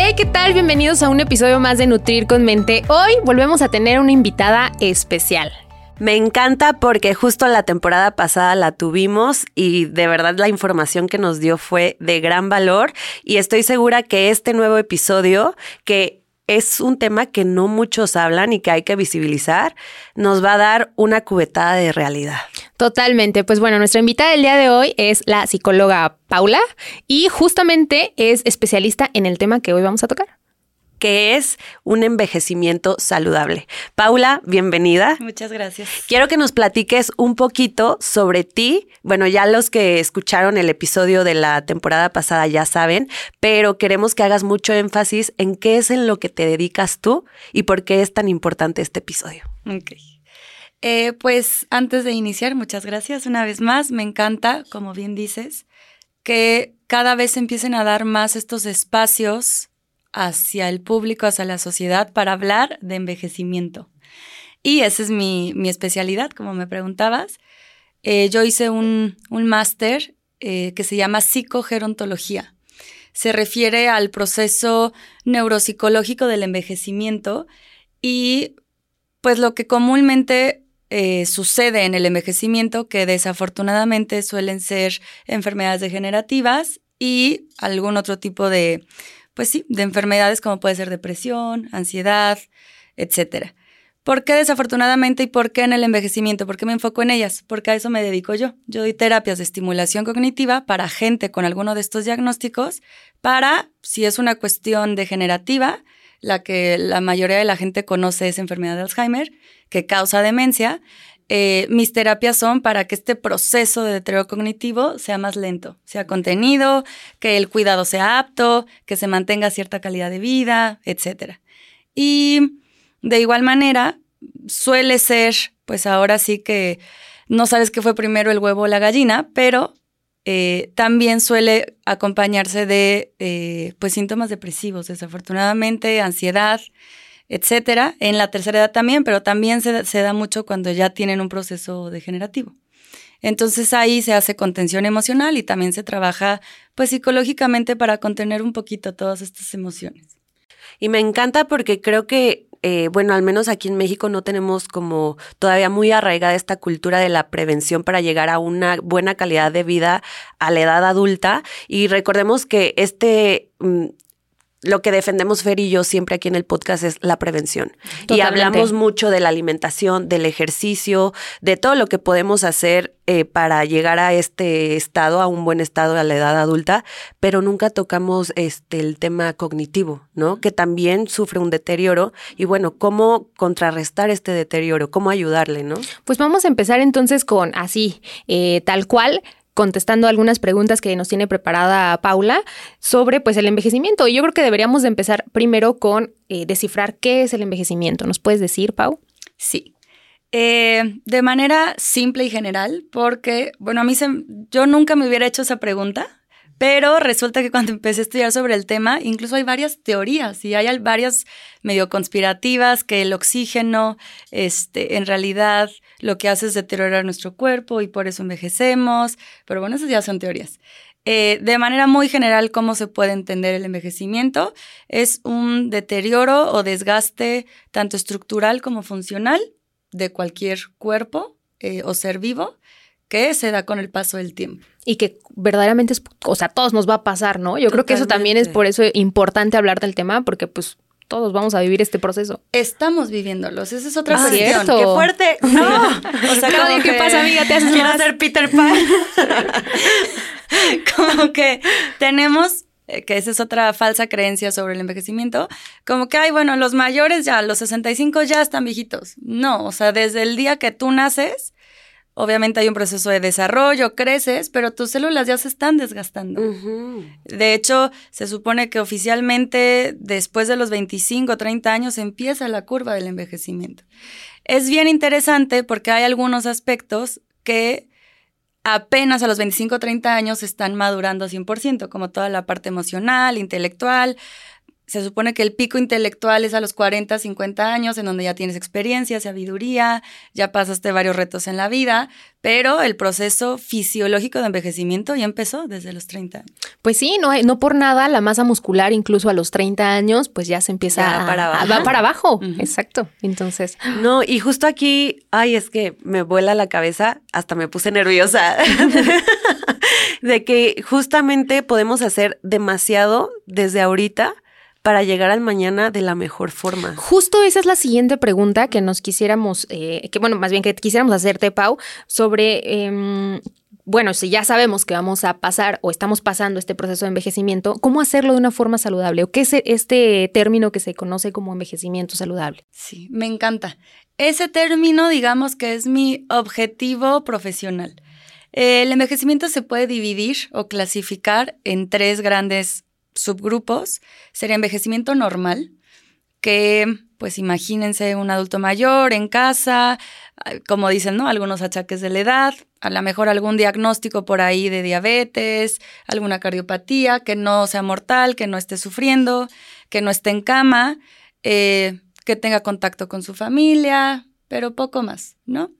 Hey, ¿qué tal? Bienvenidos a un episodio más de Nutrir con Mente. Hoy volvemos a tener una invitada especial. Me encanta porque justo la temporada pasada la tuvimos y de verdad la información que nos dio fue de gran valor y estoy segura que este nuevo episodio que es un tema que no muchos hablan y que hay que visibilizar, nos va a dar una cubetada de realidad. Totalmente. Pues bueno, nuestra invitada del día de hoy es la psicóloga Paula y justamente es especialista en el tema que hoy vamos a tocar que es un envejecimiento saludable. Paula, bienvenida. Muchas gracias. Quiero que nos platiques un poquito sobre ti. Bueno, ya los que escucharon el episodio de la temporada pasada ya saben, pero queremos que hagas mucho énfasis en qué es en lo que te dedicas tú y por qué es tan importante este episodio. Ok. Eh, pues antes de iniciar, muchas gracias una vez más. Me encanta, como bien dices, que cada vez empiecen a dar más estos espacios hacia el público, hacia la sociedad, para hablar de envejecimiento. Y esa es mi, especialidad, como me preguntabas. Eh, yo hice un, máster eh, que se llama psicogerontología. Se refiere al proceso neuropsicológico del envejecimiento y pues lo que comúnmente eh, sucede en el envejecimiento, que desafortunadamente suelen ser enfermedades degenerativas y algún otro tipo de, pues sí, de enfermedades como puede ser depresión, ansiedad, etcétera. ¿Por qué desafortunadamente y por qué en el envejecimiento? ¿Por qué me enfoco en ellas? Porque a eso me dedico yo. Yo doy terapias de estimulación cognitiva para gente con alguno de estos diagnósticos, para, si es una cuestión degenerativa, la que la mayoría de la gente conoce es enfermedad de Alzheimer, que causa demencia, eh, mis terapias son para que este proceso de deterioro cognitivo sea más lento, sea contenido, que el cuidado sea apto, que se mantenga cierta calidad de vida, etc. Y de igual manera, suele ser, pues ahora sí que no sabes qué fue primero el huevo o la gallina, pero eh, también suele acompañarse de eh, pues síntomas depresivos, desafortunadamente, ansiedad, etcétera, en la tercera edad también, pero también se, da mucho cuando ya tienen un proceso degenerativo. Entonces ahí se hace contención emocional y también se trabaja pues psicológicamente para contener un poquito todas estas emociones. Y me encanta porque creo que, eh, bueno, al menos aquí en México no tenemos como todavía muy arraigada esta cultura de la prevención para llegar a una buena calidad de vida a la edad adulta. Y recordemos que este... Lo que defendemos Fer y yo siempre aquí en el podcast es la prevención. Y hablamos mucho de la alimentación, del ejercicio, de todo lo que podemos hacer eh, para llegar a este estado, a un buen estado a la edad adulta, pero nunca tocamos este el tema cognitivo, ¿no? Que también sufre un deterioro. Y bueno, ¿cómo contrarrestar este deterioro? ¿Cómo ayudarle, no? Pues vamos a empezar entonces con así, eh, tal cual contestando algunas preguntas que nos tiene preparada Paula sobre pues el envejecimiento. Y yo creo que deberíamos de empezar primero con eh, descifrar qué es el envejecimiento. ¿Nos puedes decir, Pau? Sí. Eh, de manera simple y general, porque, bueno, a mí se, yo nunca me hubiera hecho esa pregunta pero resulta que cuando empecé a estudiar sobre el tema, incluso hay varias teorías y hay varias medio conspirativas que el oxígeno, este, en realidad lo que hace es deteriorar nuestro cuerpo y por eso envejecemos. Pero bueno, esas ya son teorías. Eh, de manera muy general, ¿cómo se puede entender el envejecimiento? Es un deterioro o desgaste tanto estructural como funcional de cualquier cuerpo eh, o ser vivo que se da con el paso del tiempo. Y que verdaderamente es, o sea, a todos nos va a pasar, ¿no? Yo creo que eso también es por eso importante hablar del tema, porque pues todos vamos a vivir este proceso. Estamos viviéndolos, esa es otra ah, cuestión. ¡Qué fuerte! ¡No! O sea, Claudia, ¿qué pasa, amiga? ¿Te haces Quiero ser Peter Pan. como que tenemos eh, que esa es otra falsa creencia sobre el envejecimiento, como que, ay, bueno, los mayores ya, los 65 ya están viejitos. No, o sea, desde el día que tú naces, Obviamente hay un proceso de desarrollo, creces, pero tus células ya se están desgastando. De hecho, se supone que oficialmente después de los 25 o 30 años empieza la curva del envejecimiento. Es bien interesante porque hay algunos aspectos que apenas a los 25 o 30 años están madurando 100%, como toda la parte emocional, intelectual, se supone que el pico intelectual es a los 40, 50 años, en donde ya tienes experiencia, sabiduría, ya pasaste varios retos en la vida, pero el proceso fisiológico de envejecimiento ya empezó desde los 30 años. Pues sí, no, no por nada la masa muscular incluso a los 30 años, pues ya se empieza a, para abajo. va para abajo, exacto. Entonces, no, y justo aquí, ay, es que me vuela la cabeza, hasta me puse nerviosa. de que justamente podemos hacer demasiado desde ahorita para llegar al mañana de la mejor forma? Justo esa es la siguiente pregunta que nos quisiéramos, eh, que bueno, más bien que quisiéramos hacerte, Pau, sobre... Em, bueno, si ya sabemos que vamos a pasar o estamos pasando este proceso de envejecimiento, ¿cómo hacerlo de una forma saludable? ¿O qué es este término que se conoce como envejecimiento saludable? Sí, me encanta. Ese término, digamos que es mi objetivo profesional. El envejecimiento se puede dividir o clasificar en tres grandes subgrupos sería envejecimiento normal, que pues imagínense un adulto mayor en casa, como dicen, ¿no? Algunos achaques de la edad, a lo mejor algún diagnóstico por ahí de diabetes, alguna cardiopatía, que no sea mortal, que no esté sufriendo, que no esté en cama, eh, que tenga contacto con su familia, pero poco más, ¿no?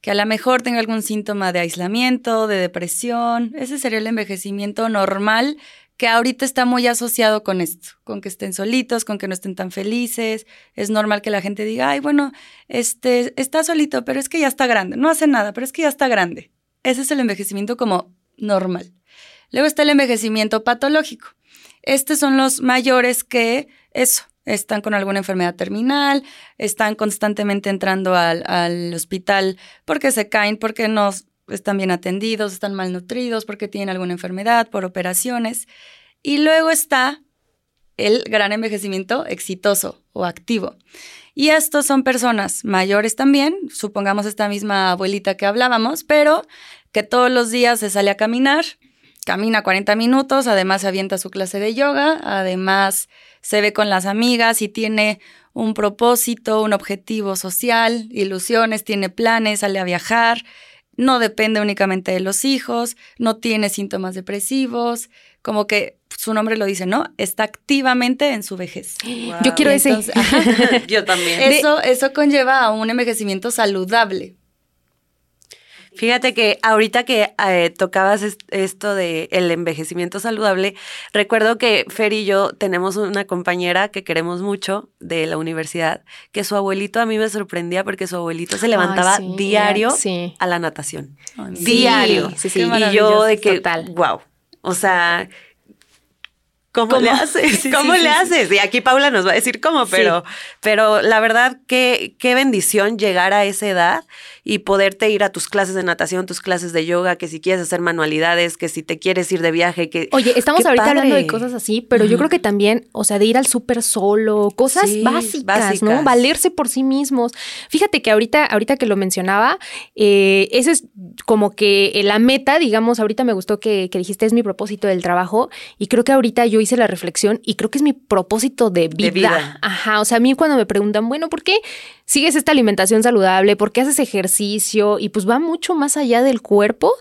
Que a lo mejor tenga algún síntoma de aislamiento, de depresión, ese sería el envejecimiento normal que ahorita está muy asociado con esto, con que estén solitos, con que no estén tan felices. Es normal que la gente diga, ay, bueno, este, está solito, pero es que ya está grande. No hace nada, pero es que ya está grande. Ese es el envejecimiento como normal. Luego está el envejecimiento patológico. Estos son los mayores que eso, están con alguna enfermedad terminal, están constantemente entrando al, al hospital porque se caen, porque no están bien atendidos, están malnutridos porque tienen alguna enfermedad, por operaciones. Y luego está el gran envejecimiento exitoso o activo. Y estos son personas mayores también, supongamos esta misma abuelita que hablábamos, pero que todos los días se sale a caminar, camina 40 minutos, además se avienta su clase de yoga, además se ve con las amigas y tiene un propósito, un objetivo social, ilusiones, tiene planes, sale a viajar, no depende únicamente de los hijos, no tiene síntomas depresivos, como que su nombre lo dice, ¿no? Está activamente en su vejez. Yo quiero ese. Yo también. Eso, eso conlleva a un envejecimiento saludable. Fíjate que ahorita que eh, tocabas esto de el envejecimiento saludable, recuerdo que Fer y yo tenemos una compañera que queremos mucho de la universidad, que su abuelito a mí me sorprendía porque su abuelito se levantaba diario a la natación. diario. y yo de que, wow. O sea, ¿Cómo, le haces? ¿Cómo le haces? Y aquí Paula nos va a decir cómo, pero, pero la verdad, qué, qué bendición llegar a esa edad y poderte ir a tus clases de natación, tus clases de yoga, que si quieres hacer manualidades, que si te quieres ir de viaje, que... Oye, estamos ahorita hablando de cosas así, pero yo creo que también, o sea, de ir al súper solo, cosas básicas, ¿no? Valerse por sí mismos. Fíjate que ahorita, ahorita que lo mencionaba, eh, ese es como que la meta, digamos, ahorita me gustó que, que dijiste, es mi propósito del trabajo y creo que ahorita yo hice la reflexión y creo que es mi propósito de vida. de vida. Ajá, o sea, a mí cuando me preguntan, bueno, ¿por qué sigues esta alimentación saludable? ¿Por qué haces ejercicio? Y pues va mucho más allá del cuerpo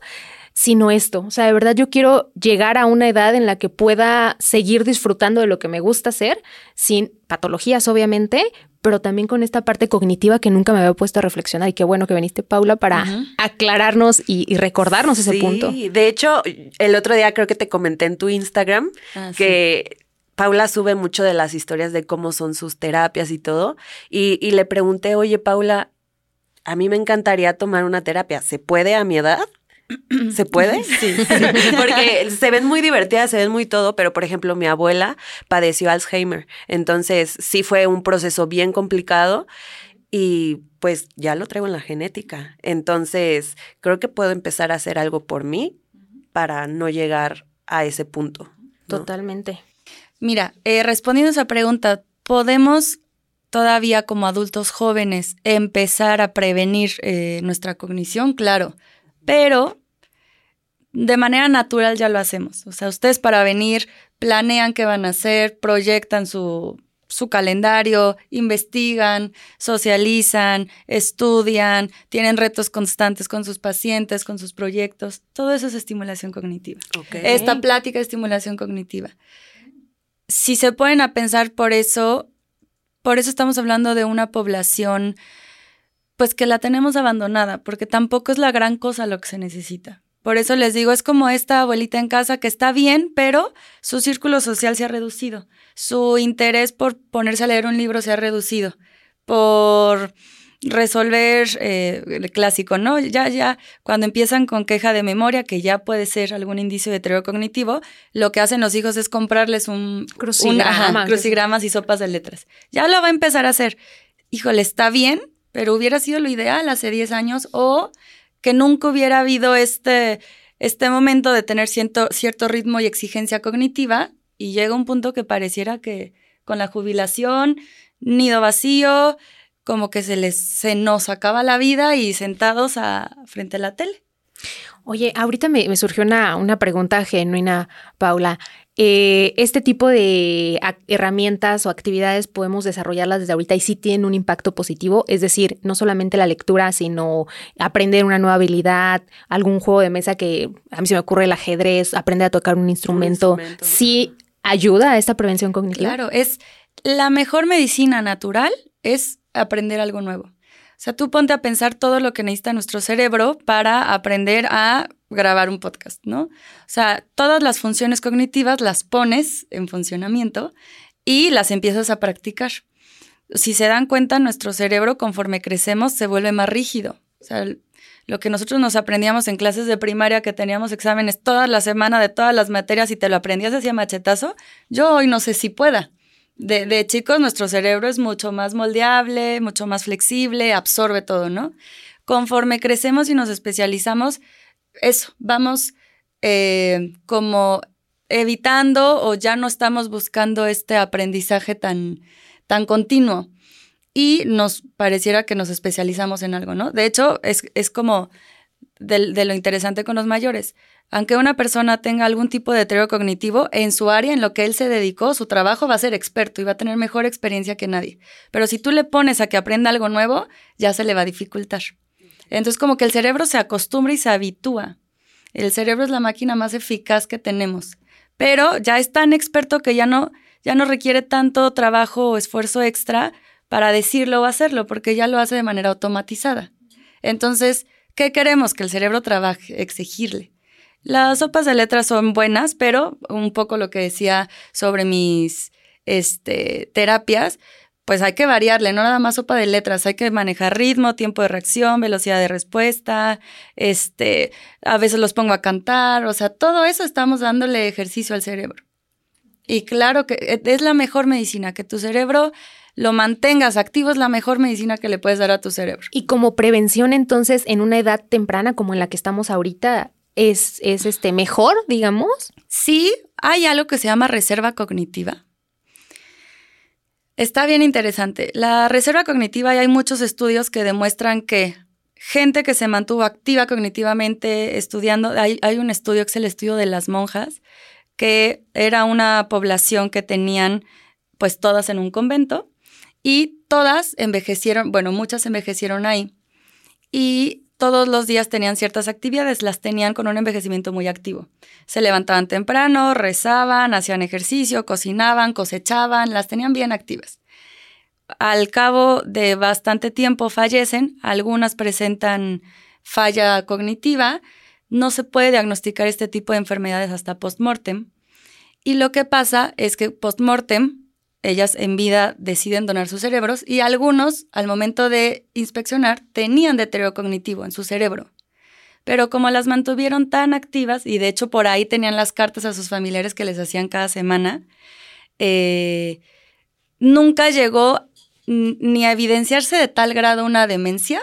sino esto. O sea, de verdad yo quiero llegar a una edad en la que pueda seguir disfrutando de lo que me gusta hacer, sin patologías obviamente, pero también con esta parte cognitiva que nunca me había puesto a reflexionar. Y qué bueno que viniste, Paula, para aclararnos y, recordarnos ese punto. De hecho, el otro día creo que te comenté en tu Instagram ah, que Paula sube mucho de las historias de cómo son sus terapias y todo. Y, y le pregunté, oye, Paula, a mí me encantaría tomar una terapia. ¿Se puede a mi edad? ¿Se puede? Sí, Porque se ven muy divertidas, se ven muy todo, pero por ejemplo, mi abuela padeció Alzheimer. Entonces, sí fue un proceso bien complicado y pues ya lo traigo en la genética. Entonces, creo que puedo empezar a hacer algo por mí para no llegar a ese punto. Totalmente. Mira, eh, respondiendo a esa pregunta, podemos todavía como adultos jóvenes empezar a prevenir eh, nuestra cognición, claro, pero de manera natural ya lo hacemos. O sea, ustedes para venir planean qué van a hacer, proyectan su, su calendario, investigan, socializan, estudian, tienen retos constantes con sus pacientes, con sus proyectos. Todo eso es estimulación cognitiva. Esta plática es estimulación cognitiva. Si se ponen a pensar por eso, por eso estamos hablando de una población pues que la tenemos abandonada, porque tampoco es la gran cosa lo que se necesita. Por eso les digo, es como esta abuelita en casa que está bien, pero su círculo social se ha reducido. Su interés por ponerse a leer un libro se ha reducido. Por resolver eh, el clásico, ¿no? Ya, ya, cuando empiezan con queja de memoria, que ya puede ser algún indicio de deterioro cognitivo, lo que hacen los hijos es comprarles un crucigramas y sopas de letras. Ya lo va a empezar a hacer. Híjole, está bien, pero hubiera sido lo ideal hace 10 años o que nunca hubiera habido este, este momento de tener cierto, ritmo y exigencia cognitiva y llega un punto que pareciera que con la jubilación, nido vacío, como que se les se nos acaba la vida y sentados frente a la tele. Oye, ahorita me, me surgió una, una, pregunta genuina, Paula. Eh, este tipo de herramientas o actividades podemos desarrollarlas desde ahorita y sí tienen un impacto positivo, es decir, no solamente la lectura, sino aprender una nueva habilidad, algún juego de mesa que a mí se me ocurre el ajedrez, aprender a tocar un instrumento, un instrumento. sí ayuda a esta prevención cognitiva. Claro, es la mejor medicina natural es aprender algo nuevo. Sea, tú ponte a pensar todo lo que necesita nuestro cerebro para aprender a grabar un podcast, ¿no? O sea, todas las funciones cognitivas las pones en funcionamiento y las empiezas a practicar. Si se dan cuenta, nuestro cerebro conforme crecemos se vuelve más rígido. O sea, lo que nosotros nos aprendíamos en clases de primaria, que teníamos exámenes toda la semana de todas las materias y te lo aprendías hacia machetazo, yo hoy no sé si pueda. De, chicos, nuestro cerebro es mucho más moldeable, mucho más flexible, absorbe todo, ¿no? Conforme crecemos y nos especializamos, eso, vamos eh, como evitando o ya no estamos buscando este aprendizaje tan, tan continuo y nos pareciera que nos especializamos en algo, ¿no? De hecho, es, es como de, lo interesante con los mayores. Aunque una persona tenga algún tipo de deterioro cognitivo, en su área, en lo que él se dedicó, su trabajo va a ser experto y va a tener mejor experiencia que nadie. Pero si tú le pones a que aprenda algo nuevo, ya se le va a dificultar. Entonces, como que el cerebro se acostumbra y se habitúa. El cerebro es la máquina más eficaz que tenemos. Pero ya es tan experto que ya no, ya no requiere tanto trabajo o esfuerzo extra para decirlo o hacerlo, porque ya lo hace de manera automatizada. Entonces, ¿qué queremos? Que el cerebro trabaje, exigirle. Las sopas de letras son buenas, pero un poco lo que decía sobre mis este, terapias, pues hay que variarle, no nada más sopa de letras, hay que manejar ritmo, tiempo de reacción, velocidad de respuesta, este, a veces los pongo a cantar, o sea, todo eso estamos dándole ejercicio al cerebro. Y claro que e, es la mejor medicina, que tu cerebro lo mantengas activo es la mejor medicina que le puedes dar a tu cerebro. Y como prevención, entonces, en una edad temprana como en la que estamos ahorita, ¿es, es este mejor, digamos? Sí, hay algo que se llama reserva cognitiva Está bien interesante. La reserva cognitiva, y hay muchos estudios que demuestran que gente que se mantuvo activa cognitivamente estudiando, hay, hay un estudio que es el estudio de las monjas, que era una población que tenían pues todas en un convento y todas envejecieron, bueno, muchas envejecieron ahí. Y todos los días tenían ciertas actividades, las tenían con un envejecimiento muy activo. Se levantaban temprano, rezaban, hacían ejercicio, cocinaban, cosechaban, las tenían bien activas. Al cabo de bastante tiempo fallecen, algunas presentan falla cognitiva, no se puede diagnosticar este tipo de enfermedades hasta post-mortem. Y lo que pasa es que post-mortem ellas en vida deciden donar sus cerebros y algunos, al momento de inspeccionar, tenían deterioro cognitivo en su cerebro. Pero como las mantuvieron tan activas, y de hecho por ahí tenían las cartas a sus familiares que les hacían cada semana, eh, nunca llegó ni a evidenciarse de tal grado una demencia.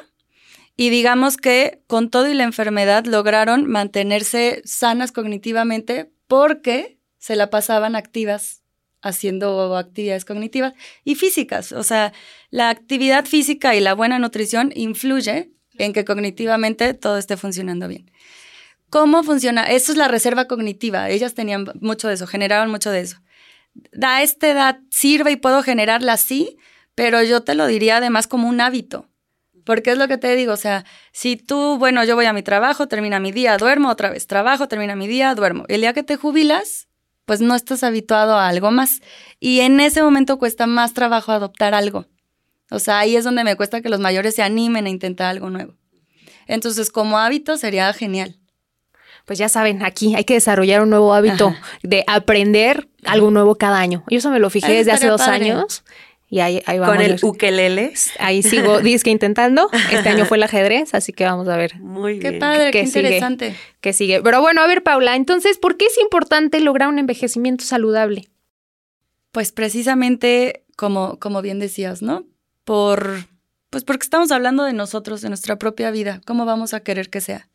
Y digamos que con todo y la enfermedad lograron mantenerse sanas cognitivamente porque se la pasaban activas haciendo actividades cognitivas y físicas. O sea, la actividad física y la buena nutrición influye en que cognitivamente todo esté funcionando bien. ¿Cómo funciona? Eso es la reserva cognitiva. Ellas tenían mucho de eso, generaban mucho de eso. A esta edad sirve y puedo generarla así, pero yo te lo diría además como un hábito. Porque es lo que te digo, o sea, si tú, bueno, yo voy a mi trabajo, termina mi día, duermo otra vez, trabajo, termina mi día, duermo. El día que te jubilas, pues no estás habituado a algo más. Y en ese momento cuesta más trabajo adoptar algo. O sea, ahí es donde me cuesta que los mayores se animen a intentar algo nuevo. Entonces, como hábito sería genial. Pues ya saben, aquí hay que desarrollar un nuevo hábito de aprender algo nuevo cada año. Yo eso me lo fijé desde hace dos años y ahí, ahí vamos. Con el ukelele. Ahí sigo, disque intentando. Este año fue el ajedrez, así que vamos a ver. Muy Qué bien. padre, qué, sigue? interesante. ¿Qué sigue? Pero bueno, a ver, Paula, entonces, ¿por qué es importante lograr un envejecimiento saludable? Pues precisamente, como, como bien decías, ¿no? Por, pues porque estamos hablando de nosotros, de nuestra propia vida, cómo vamos a querer que sea.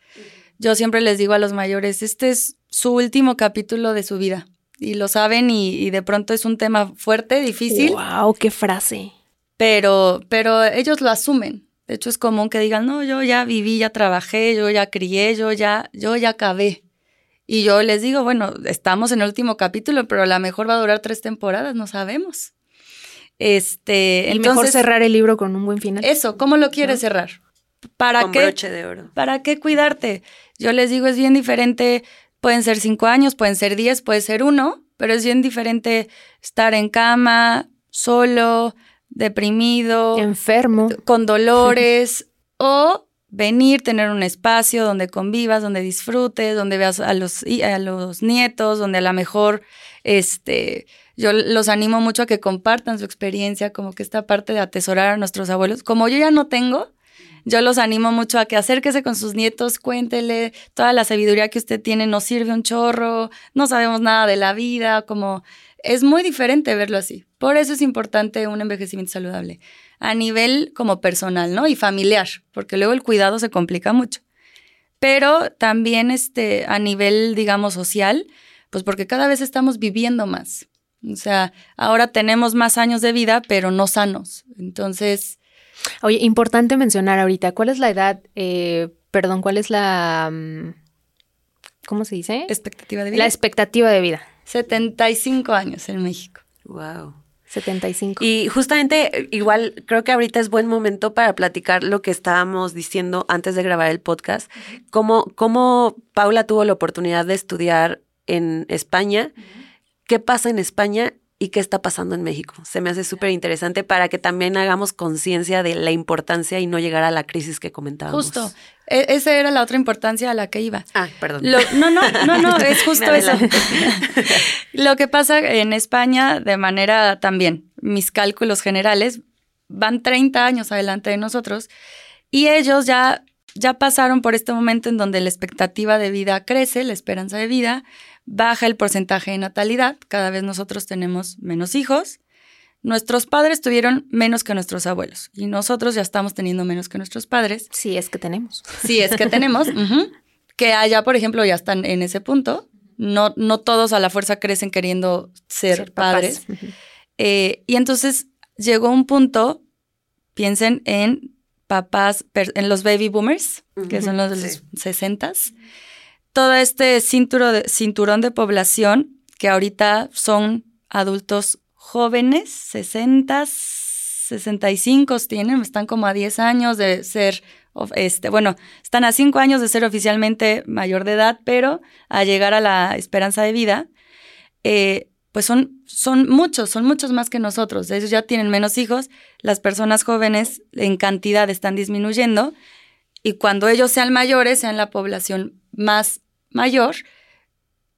Yo siempre les digo a los mayores, este es su último capítulo de su vida. Y lo saben y, y de pronto es un tema fuerte, difícil, ¡Wow! ¡Qué frase! pero, pero ellos lo asumen. De hecho, es común que digan, no, yo ya viví, ya trabajé, yo ya crié, yo ya, yo ya acabé. Y yo les digo, bueno, estamos en el último capítulo, pero a lo mejor va a durar tres temporadas, no sabemos. Este, Y entonces, mejor cerrar el libro con un buen final. eso, ¿cómo lo quieres cerrar? ¿Para Con qué? broche de oro. ¿Para qué cuidarte? Yo les digo, es bien diferente, pueden ser cinco años, pueden ser diez, puede ser uno, pero es bien diferente estar en cama, solo, deprimido, Enfermo. con dolores, o venir, tener un espacio donde convivas, donde disfrutes, donde veas a los, a los nietos, donde a lo mejor, este, yo los animo mucho a que compartan su experiencia, como que esta parte de atesorar a nuestros abuelos. Como yo ya no tengo, yo los animo mucho a que acérquese con sus nietos, cuéntele toda la sabiduría que usted tiene, nos sirve un chorro, no sabemos nada de la vida, como es muy diferente verlo así. Por eso es importante un envejecimiento saludable, a nivel como personal, ¿no? Y familiar, porque luego el cuidado se complica mucho. Pero también este, a nivel, digamos, social, pues porque cada vez estamos viviendo más. O sea, ahora tenemos más años de vida, pero no sanos. Entonces, Oye, importante mencionar ahorita, ¿cuál es la edad? eh, perdón, ¿cuál es la... mm, ¿Cómo se dice? expectativa de vida. La expectativa de vida. 75 años en México. Wow. 75. Y justamente, eh, igual, creo que ahorita es buen momento para platicar lo que estábamos diciendo antes de grabar el podcast. Cómo, cómo Paula tuvo la oportunidad de estudiar en España, qué pasa en España y qué está pasando en México. Se me hace súper interesante para que también hagamos conciencia de la importancia y no llegar a la crisis que comentábamos. Justo. E- esa era la otra importancia a la que iba. Ah, perdón. Lo- no, no, no, no, es justo eso. Lo que pasa en España, de manera también, mis cálculos generales, van 30 años adelante de nosotros y ellos ya, ya pasaron por este momento en donde la expectativa de vida crece, la esperanza de vida, baja el porcentaje de natalidad, cada vez nosotros tenemos menos hijos. Nuestros padres tuvieron menos que nuestros abuelos y nosotros ya estamos teniendo menos que nuestros padres. Sí, es que tenemos. Sí, es que tenemos. Que allá, por ejemplo, ya están en ese punto. No, no todos a la fuerza crecen queriendo ser, padres. Eh, y entonces llegó un punto, piensen en papás, en los baby boomers, que son los de sí. los sesentas. Todo este cinturón de población que ahorita son adultos jóvenes, 60, 65 tienen, están como a 10 años de ser, este, bueno, están a 5 años de ser oficialmente mayor de edad, pero a llegar a la esperanza de vida, eh, pues son, son muchos, son muchos más que nosotros. Ellos ya tienen menos hijos, las personas jóvenes en cantidad están disminuyendo y cuando ellos sean mayores, sean la población más mayor,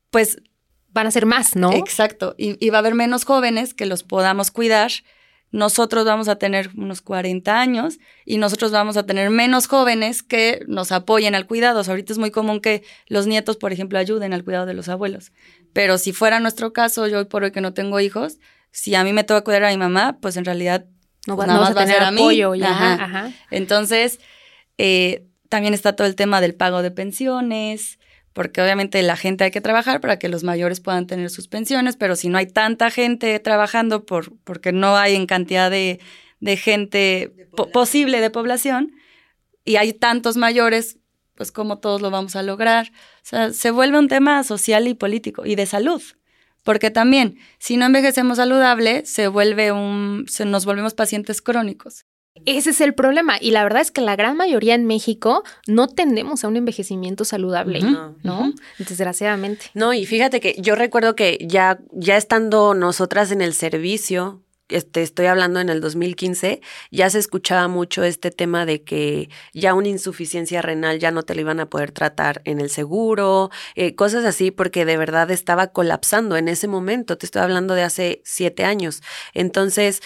pues Van a ser más, ¿no? Exacto. Y, y va a haber menos jóvenes que los podamos cuidar. Nosotros vamos a tener unos 40 años y nosotros vamos a tener menos jóvenes que nos apoyen al cuidado. O sea, ahorita es muy común que los nietos, por ejemplo, ayuden al cuidado de los abuelos. Pero si fuera nuestro caso, yo hoy por hoy que no tengo hijos, si a mí me toca cuidar a mi mamá, pues en realidad No, pues va- no vas a ser tener a mí. apoyo. ya, Ajá. ajá. Entonces, eh, también está todo el tema del pago de pensiones, porque obviamente la gente hay que trabajar para que los mayores puedan tener sus pensiones, pero si no hay tanta gente trabajando por, porque no hay en cantidad de, gente posible de población y hay tantos mayores, pues cómo todos lo vamos a lograr. O sea, se vuelve un tema social y político y de salud. Porque también, si no envejecemos saludable, se vuelve un, se nos volvemos pacientes crónicos. Ese es el problema. Y la verdad es que la gran mayoría en México no tendemos a un envejecimiento saludable, ¿no? Desgraciadamente. No, y fíjate que yo recuerdo que ya, ya estando nosotras en el servicio, este, estoy hablando en el 2015, ya se escuchaba mucho este tema de que ya una insuficiencia renal ya no te la iban a poder tratar en el seguro, eh, cosas así, porque de verdad estaba colapsando en ese momento. Te estoy hablando de hace siete años. Entonces,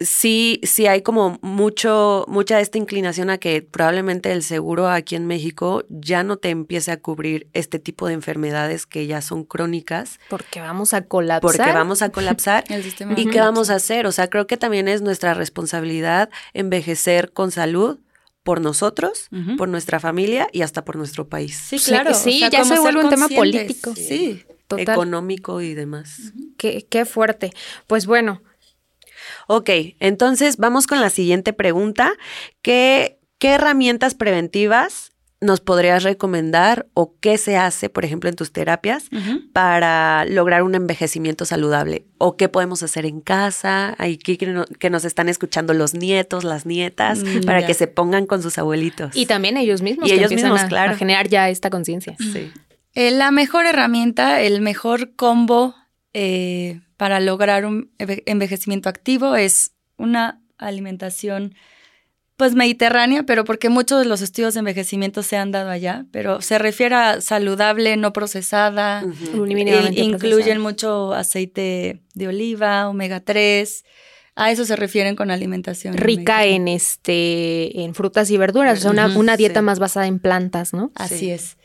sí, sí hay como mucho, mucha esta inclinación a que probablemente el seguro aquí en México ya no te empiece a cubrir este tipo de enfermedades que ya son crónicas. Porque vamos a colapsar. Porque vamos a colapsar. ¿Y qué vamos a hacer? O sea, creo que también es nuestra responsabilidad envejecer con salud por nosotros, por nuestra familia y hasta por nuestro país. Sí, claro. Sí, ya se vuelve un tema político. Sí, económico y demás. qué, qué fuerte. Pues bueno, Ok, entonces vamos con la siguiente pregunta. ¿Qué, qué herramientas preventivas nos podrías recomendar o qué se hace, por ejemplo, en tus terapias para lograr un envejecimiento saludable? ¿O qué podemos hacer en casa? Aquí que, nos están escuchando los nietos, las nietas, mm, para que se pongan con sus abuelitos. Y también ellos mismos. Y ellos mismos, claro. A generar ya esta conciencia. Sí. Eh, la mejor herramienta, el mejor combo eh, para lograr un envejecimiento activo es una alimentación pues mediterránea, pero porque muchos de los estudios de envejecimiento se han dado allá, pero se refiere a saludable, no procesada, eh, incluyen mucho aceite de oliva, omega 3, a eso se refieren con alimentación. Rica en este, en frutas y verduras, o sea, una, dieta más basada en plantas, ¿no? Así es.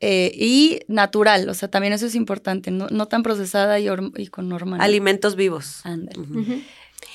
Eh, y natural, o sea, también eso es importante, no, tan procesada y, con normal. Alimentos vivos.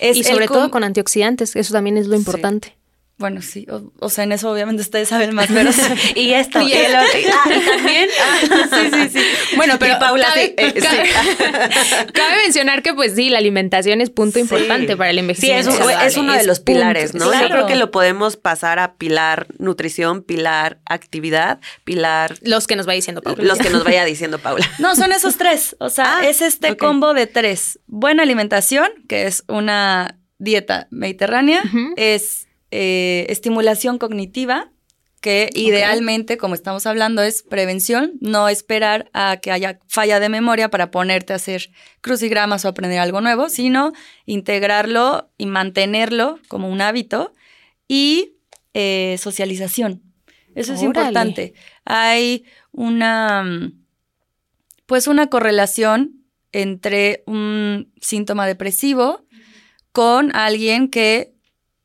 y sobre todo con antioxidantes, eso también es lo importante. Bueno, sí, o, sea, en eso obviamente ustedes saben más, pero y esto, y, el otro, ah, también. sí, sí, sí. Bueno, pero Paula, cabe, eh, cabe, mencionar que pues sí, la alimentación es punto importante para el envejecimiento. Sí, es, uno de los pilares, ¿no? Yo creo que lo podemos pasar a pilar nutrición, pilar actividad, pilar... Los que nos vaya diciendo Paula. Los que nos vaya diciendo Paula. No, son esos tres, o sea, ah, es este combo de tres. Buena alimentación, que es una dieta mediterránea, es eh, estimulación cognitiva, que idealmente, como estamos hablando, es prevención, no esperar a que haya falla de memoria para ponerte a hacer crucigramas o aprender algo nuevo, sino integrarlo y mantenerlo como un hábito y eh, socialización. Eso es importante. Hay una, pues una correlación entre un síntoma depresivo con alguien que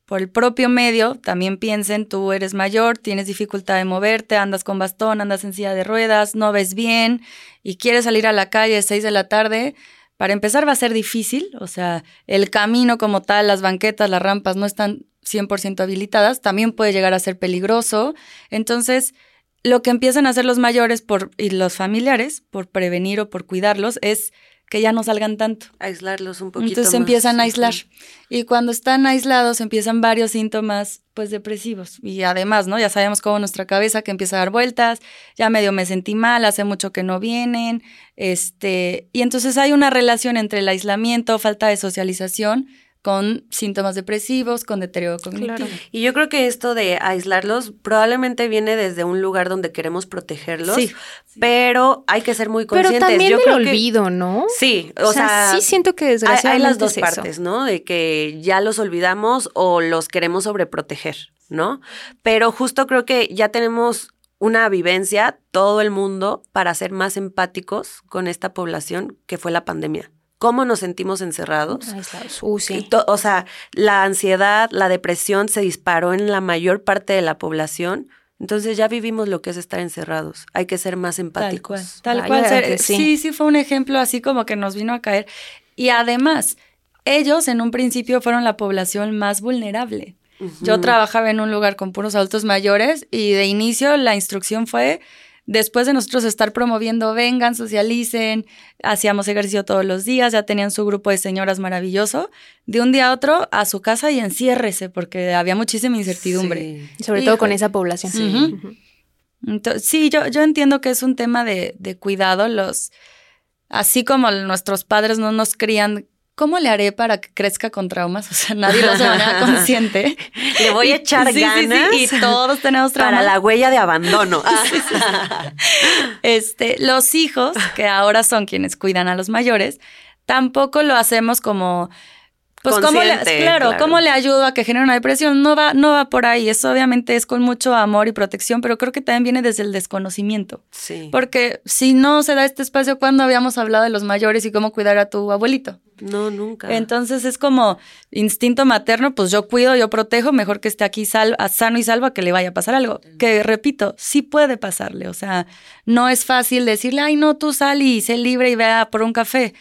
por el propio medio, también piensen, tú eres mayor, tienes dificultad de moverte, andas con bastón, andas en silla de ruedas, no ves bien y quieres salir a la calle a 6 de la tarde, para empezar va a ser difícil, o sea, el camino como tal, las banquetas, las rampas no están 100% habilitadas, también puede llegar a ser peligroso. Entonces, lo que empiezan a hacer los mayores por, y los familiares, por prevenir o por cuidarlos, es que ya no salgan tanto. Aislarlos un poquito. Entonces se empiezan a aislar. Y cuando están aislados empiezan varios síntomas pues depresivos. Y además, ¿no? Ya sabemos cómo nuestra cabeza que empieza a dar vueltas, ya medio me sentí mal, hace mucho que no vienen, este, y entonces hay una relación entre el aislamiento, falta de socialización con síntomas depresivos, con deterioro cognitivo. Y yo creo que esto de aislarlos probablemente viene desde un lugar donde queremos protegerlos, sí. pero hay que ser muy conscientes. Pero también yo el olvido, ¿no? Sí, o, sea, sí siento que desgraciadamente hay, las dos partes, ¿no? De que ya los olvidamos o los queremos sobreproteger, ¿no? Pero justo creo que ya tenemos una vivencia, todo el mundo, para ser más empáticos con esta población que fue la pandemia cómo nos sentimos encerrados. Uh, sí. o sea, la ansiedad, la depresión se disparó en la mayor parte de la población. Entonces ya vivimos lo que es estar encerrados. Hay que ser más empáticos. Tal cual. Tal cual. sí. sí, fue un ejemplo así como que nos vino a caer. Y además, ellos en un principio fueron la población más vulnerable. Yo trabajaba en un lugar con puros adultos mayores y de inicio la instrucción fue después de nosotros estar promoviendo, vengan, socialicen, hacíamos ejercicio todos los días, ya tenían su grupo de señoras maravilloso, de un día a otro a su casa y enciérrese, porque había muchísima incertidumbre. Sobre todo con esa población. Sí, Entonces, sí yo, yo entiendo que es un tema de, de cuidado, los, así como nuestros padres no nos crían ¿cómo le haré para que crezca con traumas? O sea, nadie lo hace de manera consciente. Le voy a echar ganas. y todos tenemos traumas. Para la huella de abandono. este, los hijos, que ahora son quienes cuidan a los mayores, tampoco lo hacemos como pues cómo le, claro, cómo le ayudo a que genere una depresión, no va, no va por ahí. Eso obviamente es con mucho amor y protección, pero creo que también viene desde el desconocimiento. Sí. Porque si no se da este espacio, ¿cuándo habíamos hablado de los mayores y cómo cuidar a tu abuelito? No, nunca. Entonces es como instinto materno, pues yo cuido, yo protejo, mejor que esté aquí sano y salvo a que le vaya a pasar algo. Que repito, sí puede pasarle. O sea, no es fácil decirle, ay, no, tú sal y sé libre y vea por un café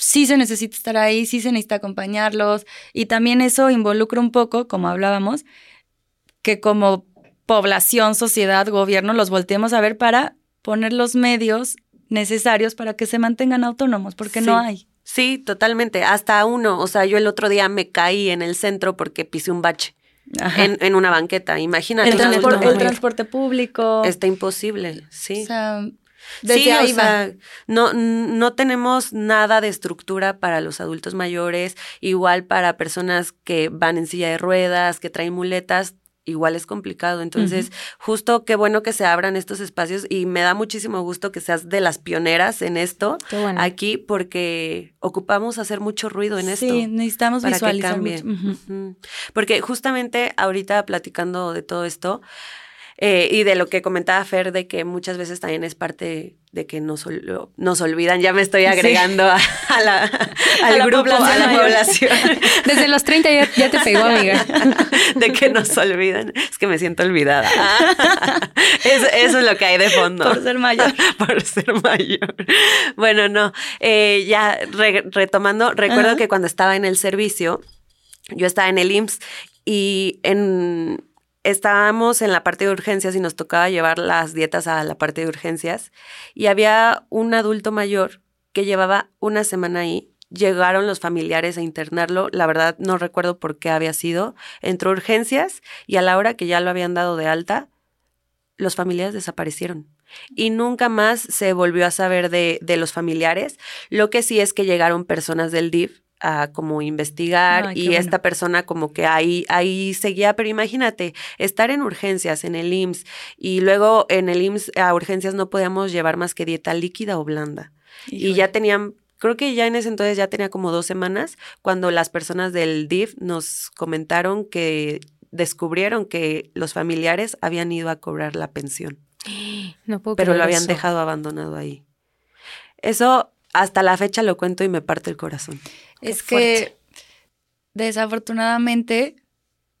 sí se necesita estar ahí, sí se necesita acompañarlos y también eso involucra un poco, como hablábamos, que como población, sociedad, gobierno los volteemos a ver para poner los medios necesarios para que se mantengan autónomos, porque no hay. Sí, totalmente. Hasta uno, o sea, yo el otro día me caí en el centro porque pisé un bache. En, en, una banqueta, imagínate. El, transporte, el transporte público. Está imposible, sí. O sea, sí, o sea, no, no tenemos nada de estructura para los adultos mayores, igual para personas que van en silla de ruedas, que traen muletas, igual es complicado. Entonces, justo qué bueno que se abran estos espacios y me da muchísimo gusto que seas de las pioneras en esto aquí porque ocupamos hacer mucho ruido en esto. Sí, necesitamos para visualizar que Porque justamente ahorita platicando de todo esto, eh, y de lo que comentaba Fer, de que muchas veces también es parte de que nos, nos olvidan. Ya me estoy agregando a, la, al grupo, a la población. Desde los 30 ya, te pegó, amiga. De que nos olvidan. Es que me siento olvidada. Eso, es lo que hay de fondo. Por ser mayor. Por ser mayor. Bueno, no. Eh, ya retomando, recuerdo que cuando estaba en el servicio, yo estaba en el IMSS y en estábamos en la parte de urgencias y nos tocaba llevar las dietas a la parte de urgencias y había un adulto mayor que llevaba una semana ahí. Llegaron los familiares a internarlo, la verdad no recuerdo por qué había sido. Entró urgencias y a la hora que ya lo habían dado de alta, los familiares desaparecieron y nunca más se volvió a saber de, de, los familiares. Lo que sí es que llegaron personas del DIF a como investigar y esta persona como que ahí, ahí seguía, pero imagínate, estar en urgencias en el IMSS y luego en el IMSS a urgencias no podíamos llevar más que dieta líquida o blanda. Y ya tenían, creo que ya en ese entonces ya tenía como dos semanas cuando las personas del DIF nos comentaron que descubrieron que los familiares habían ido a cobrar la pensión. No puedo pero lo habían dejado abandonado ahí. Eso hasta la fecha lo cuento y me parte el corazón. Es que desafortunadamente,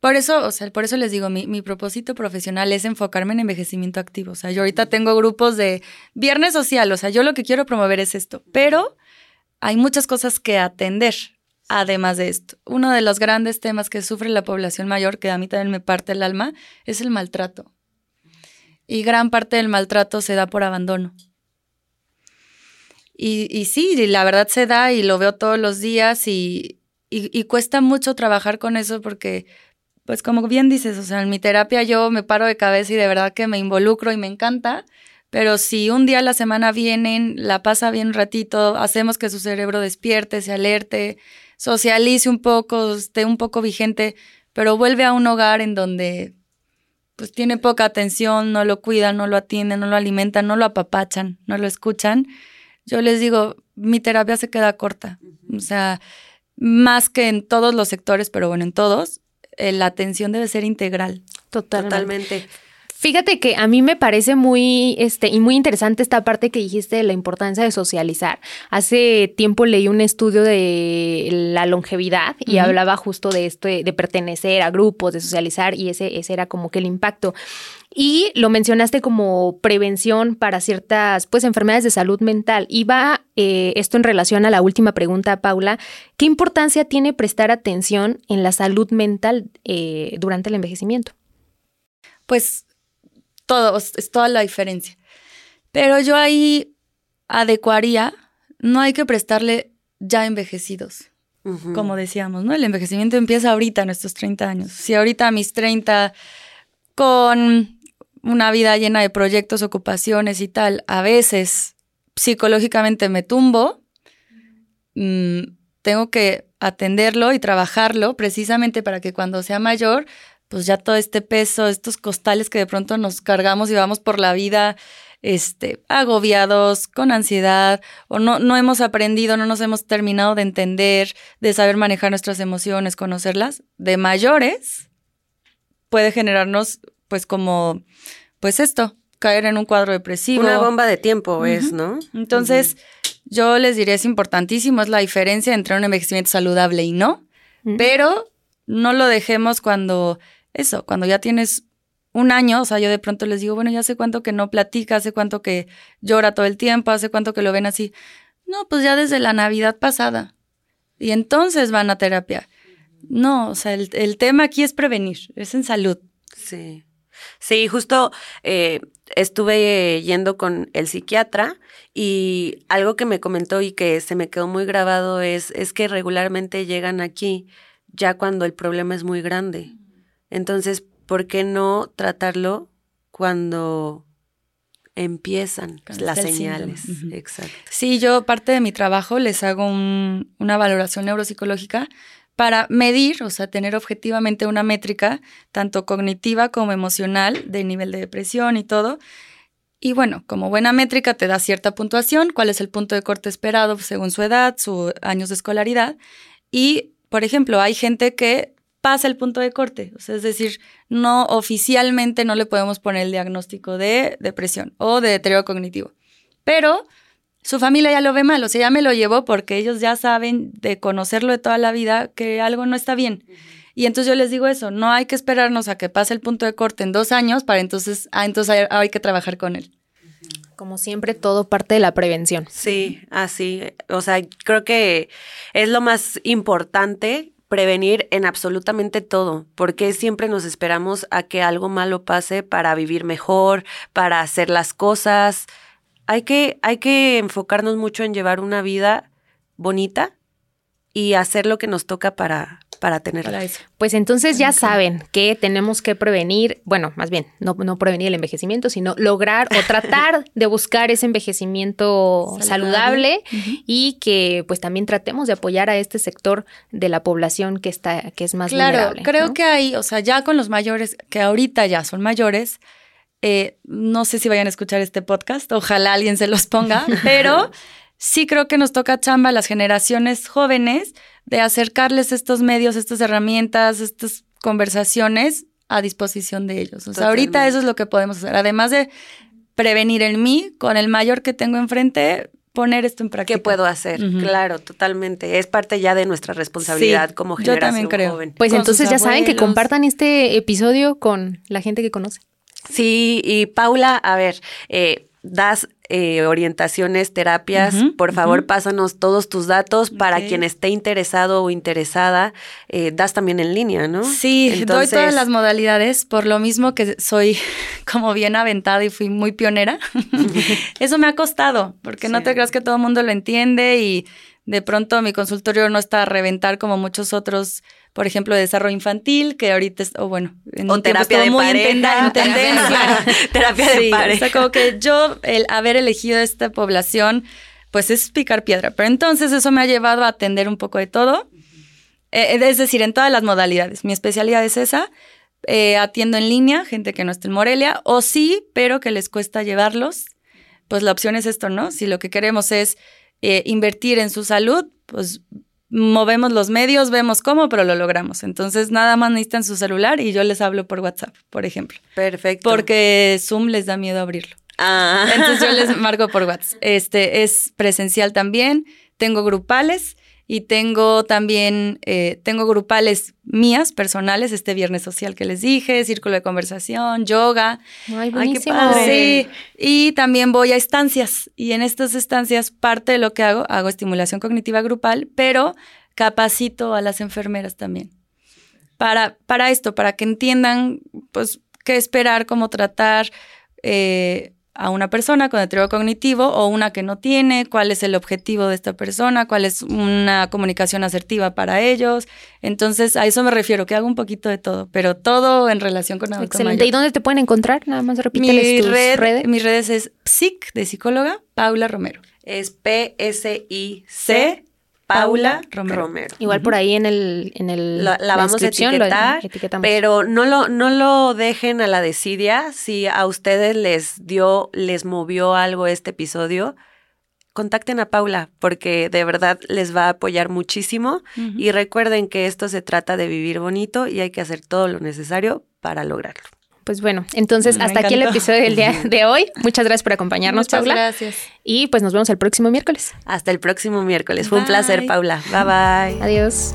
por eso, o sea, por eso les digo, mi, mi, propósito profesional es enfocarme en envejecimiento activo. O sea, yo ahorita tengo grupos de viernes social, o sea, yo lo que quiero promover es esto, pero hay muchas cosas que atender. Además de esto, uno de los grandes temas que sufre la población mayor, que a mí también me parte el alma, es el maltrato. Y gran parte del maltrato se da por abandono. Y, y sí, la verdad se da y lo veo todos los días y, y, cuesta mucho trabajar con eso porque, pues como bien dices, o sea, en mi terapia yo me paro de cabeza y de verdad que me involucro y me encanta, pero si un día a la semana vienen, la pasa bien un ratito, hacemos que su cerebro despierte, se alerte, socialice un poco, esté un poco vigente, pero vuelve a un hogar en donde pues tiene poca atención, no lo cuidan, no lo atienden, no lo alimentan, no lo apapachan, no lo escuchan, yo les digo, mi terapia se queda corta. O sea, más que en todos los sectores, pero bueno, en todos, eh, la atención debe ser integral. Totalmente. Fíjate que a mí me parece muy este y muy interesante esta parte que dijiste de la importancia de socializar. Hace tiempo leí un estudio de la longevidad y hablaba justo de esto de, pertenecer a grupos, de socializar y ese, ese era como que el impacto. Y lo mencionaste como prevención para ciertas pues, enfermedades de salud mental. Y va eh, esto en relación a la última pregunta, Paula. ¿Qué importancia tiene prestar atención en la salud mental eh, durante el envejecimiento? Pues todo, es toda la diferencia. Pero yo ahí adecuaría, no hay que prestarle ya envejecidos. Como decíamos, ¿no? El envejecimiento empieza ahorita, a nuestros 30 años. Si ahorita a mis 30, con una vida llena de proyectos, ocupaciones y tal, a veces psicológicamente me tumbo, mm, tengo que atenderlo y trabajarlo precisamente para que cuando sea mayor, pues ya todo este peso, estos costales que de pronto nos cargamos y vamos por la vida este, agobiados, con ansiedad, o no, no hemos aprendido, no nos hemos terminado de entender, de saber manejar nuestras emociones, conocerlas, de mayores, puede generarnos, pues, como, pues esto, caer en un cuadro depresivo. Una bomba de tiempo es, ¿no? Entonces, yo les diría, es importantísimo, es la diferencia entre un envejecimiento saludable y no, pero no lo dejemos cuando, eso, cuando ya tienes un año, o sea, yo de pronto les digo, bueno, ya sé cuánto que no platica, hace cuánto que llora todo el tiempo, hace cuánto que lo ven así. No, pues ya desde la Navidad pasada. Y entonces van a terapia. No, o sea, el, tema aquí es prevenir, es en salud. Sí. Sí, justo eh, estuve yendo con el psiquiatra y algo que me comentó y que se me quedó muy grabado es, es que regularmente llegan aquí ya cuando el problema es muy grande. Entonces, ¿por qué no tratarlo cuando empiezan las señales? Exacto. Sí, yo parte de mi trabajo les hago una valoración neuropsicológica para medir, o sea, tener objetivamente una métrica, tanto cognitiva como emocional, de nivel de depresión y todo. Y bueno, como buena métrica te da cierta puntuación, cuál es el punto de corte esperado según su edad, sus años de escolaridad. Y, por ejemplo, hay gente que pasa el punto de corte. O sea, es decir, no oficialmente no le podemos poner el diagnóstico de depresión o de deterioro cognitivo. Pero su familia ya lo ve mal, o sea, ya me lo llevó porque ellos ya saben de conocerlo de toda la vida que algo no está bien. Y entonces yo les digo eso, no hay que esperarnos a que pase el punto de corte en dos años para entonces, ah, entonces hay, hay que trabajar con él. Como siempre, todo parte de la prevención. Sí, así. O sea, creo que es lo más importante prevenir en absolutamente todo, porque siempre nos esperamos a que algo malo pase para vivir mejor, para hacer las cosas. Hay que, hay que enfocarnos mucho en llevar una vida bonita y hacer lo que nos toca para, para tenerla. Pues entonces ya saben que tenemos que prevenir, bueno, más bien, no, no prevenir el envejecimiento, sino lograr o tratar de buscar ese envejecimiento saludable, y que pues también tratemos de apoyar a este sector de la población que está, que es más claro, creo que hay, o sea, ya con los mayores, que ahorita ya son mayores, eh, no sé si vayan a escuchar este podcast, ojalá alguien se los ponga, pero sí creo que nos toca chamba a las generaciones jóvenes de acercarles estos medios, estas herramientas, estas conversaciones a disposición de ellos. O sea, ahorita eso es lo que podemos hacer. Además de prevenir en mí, con el mayor que tengo enfrente, poner esto en práctica. ¿Qué puedo hacer? Claro, totalmente. Es parte ya de nuestra responsabilidad como generación yo también creo. joven. Pues entonces ya saben que compartan este episodio con la gente que conoce. Sí, y Paula, a ver, eh, das eh, orientaciones, terapias, por favor pásanos todos tus datos para quien esté interesado o interesada. Eh, das también en línea, ¿no? Sí, doy todas las modalidades, por lo mismo que soy como bien aventada y fui muy pionera. Eso me ha costado, porque no te creas que todo el mundo lo entiende y de pronto mi consultorio no está a reventar como muchos otros por ejemplo, de desarrollo infantil, que ahorita, o bueno, en o terapia de muy pareja, en, tendencia. terapia de pareja. O sea, como que yo, el haber elegido esta población, pues es picar piedra. Pero entonces eso me ha llevado a atender un poco de todo. Eh, es decir, en todas las modalidades. Mi especialidad es esa. Eh, atiendo en línea, gente que no está en Morelia, o sí, pero que les cuesta llevarlos. Pues la opción es esto, ¿no? Si lo que queremos es eh, invertir en su salud, pues movemos los medios, vemos cómo, pero lo logramos. Entonces, nada más necesitan su celular y yo les hablo por WhatsApp, por ejemplo. Perfecto. Porque Zoom les da miedo abrirlo. Ah. Entonces yo les marco por WhatsApp. Este es presencial también. Tengo grupales y tengo también, eh, tengo grupales mías, personales, este viernes social que les dije, círculo de conversación, yoga. Ay, buenísimo. Sí, y también voy a estancias. Y en estas estancias, parte de lo que hago, hago estimulación cognitiva grupal, pero capacito a las enfermeras también. Para, para esto, para que entiendan, pues, qué esperar, cómo tratar, eh, a una persona con deterioro cognitivo o una que no tiene, cuál es el objetivo de esta persona, cuál es una comunicación asertiva para ellos. Entonces, a eso me refiero, que hago un poquito de todo, pero todo en relación con adulto Excelente. ¿Y dónde te pueden encontrar? Nada más repíteles Mi tus red, redes. Mis redes es psic de psicóloga Paula Romero. Es P-S-I-C Paula Romero. Igual por ahí en el en el La, la vamos a lo etiquetar, etiquetamos. pero no lo, no lo dejen a la desidia. Si a ustedes les dio, les movió algo este episodio, contacten a Paula porque de verdad les va a apoyar muchísimo. Y recuerden que esto se trata de vivir bonito y hay que hacer todo lo necesario para lograrlo. Pues bueno, entonces Me hasta aquí el episodio del día de hoy. Muchas gracias por acompañarnos, Muchas Paula. gracias. Y pues nos vemos el próximo miércoles. Hasta el próximo miércoles. Fue un placer, Paula. Bye bye. Adiós.